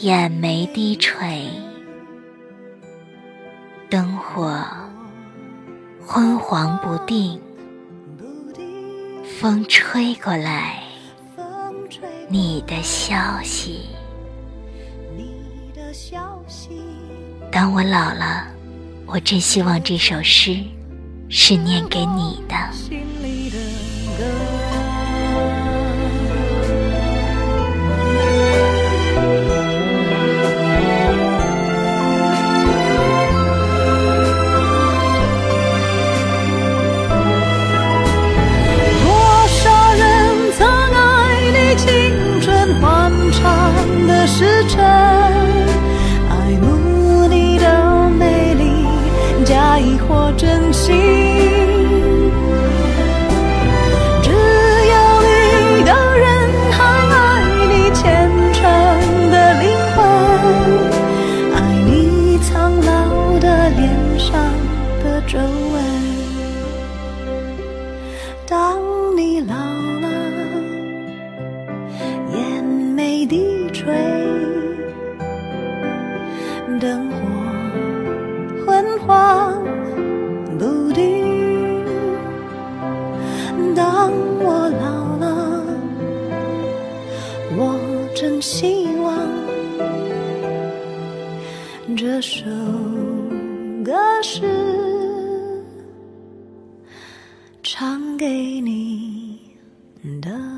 眼眉低垂，灯火昏黄不定，风吹过来，你的消息。当我老了，我真希望这首诗是念给你的。时针爱慕你的美丽，假意或真心，只有你的人还爱你虔诚的灵魂，爱你苍老的脸上的皱纹。希望这首歌是唱给你的。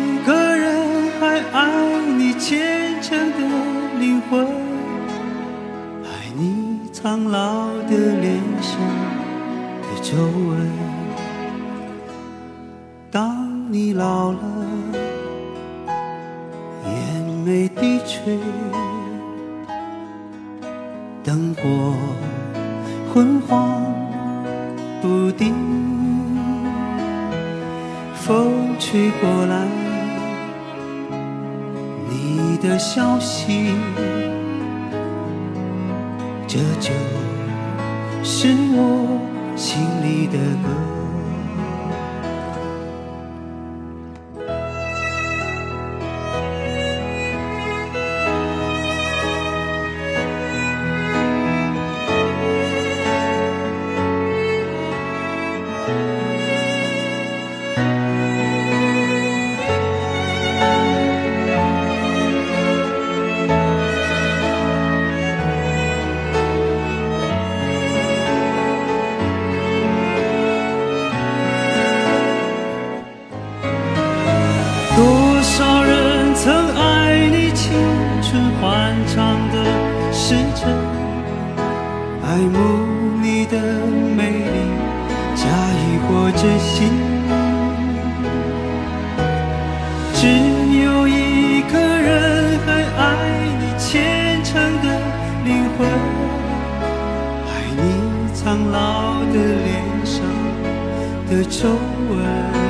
苍老的脸上的皱纹。当你老了，眼眉低垂，灯火昏黄不定，风吹过来，你的消息，这就是我心里的歌。慕你的美丽，假意或真心。只有一个人还爱你虔诚的灵魂，爱你苍老的脸上的皱纹。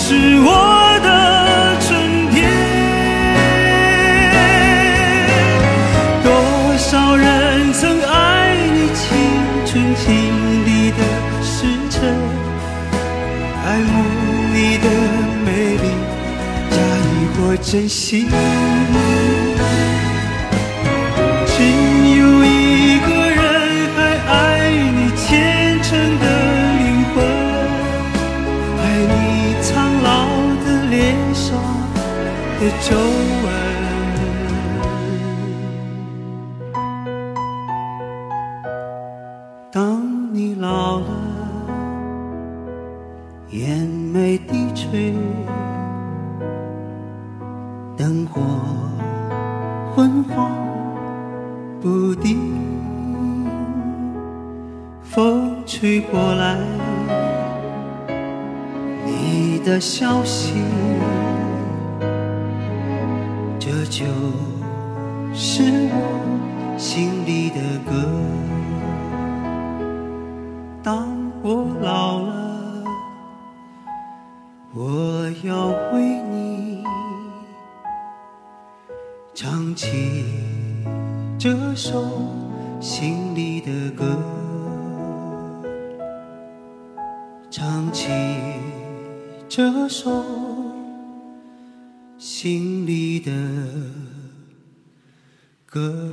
是我的春天。多少人曾爱你青春经历的时辰，爱慕你的美丽，假意或真心。吹过来，你的消息，这就是我心里的歌。当我老了，我要为你唱起这首心里的歌，心里的歌。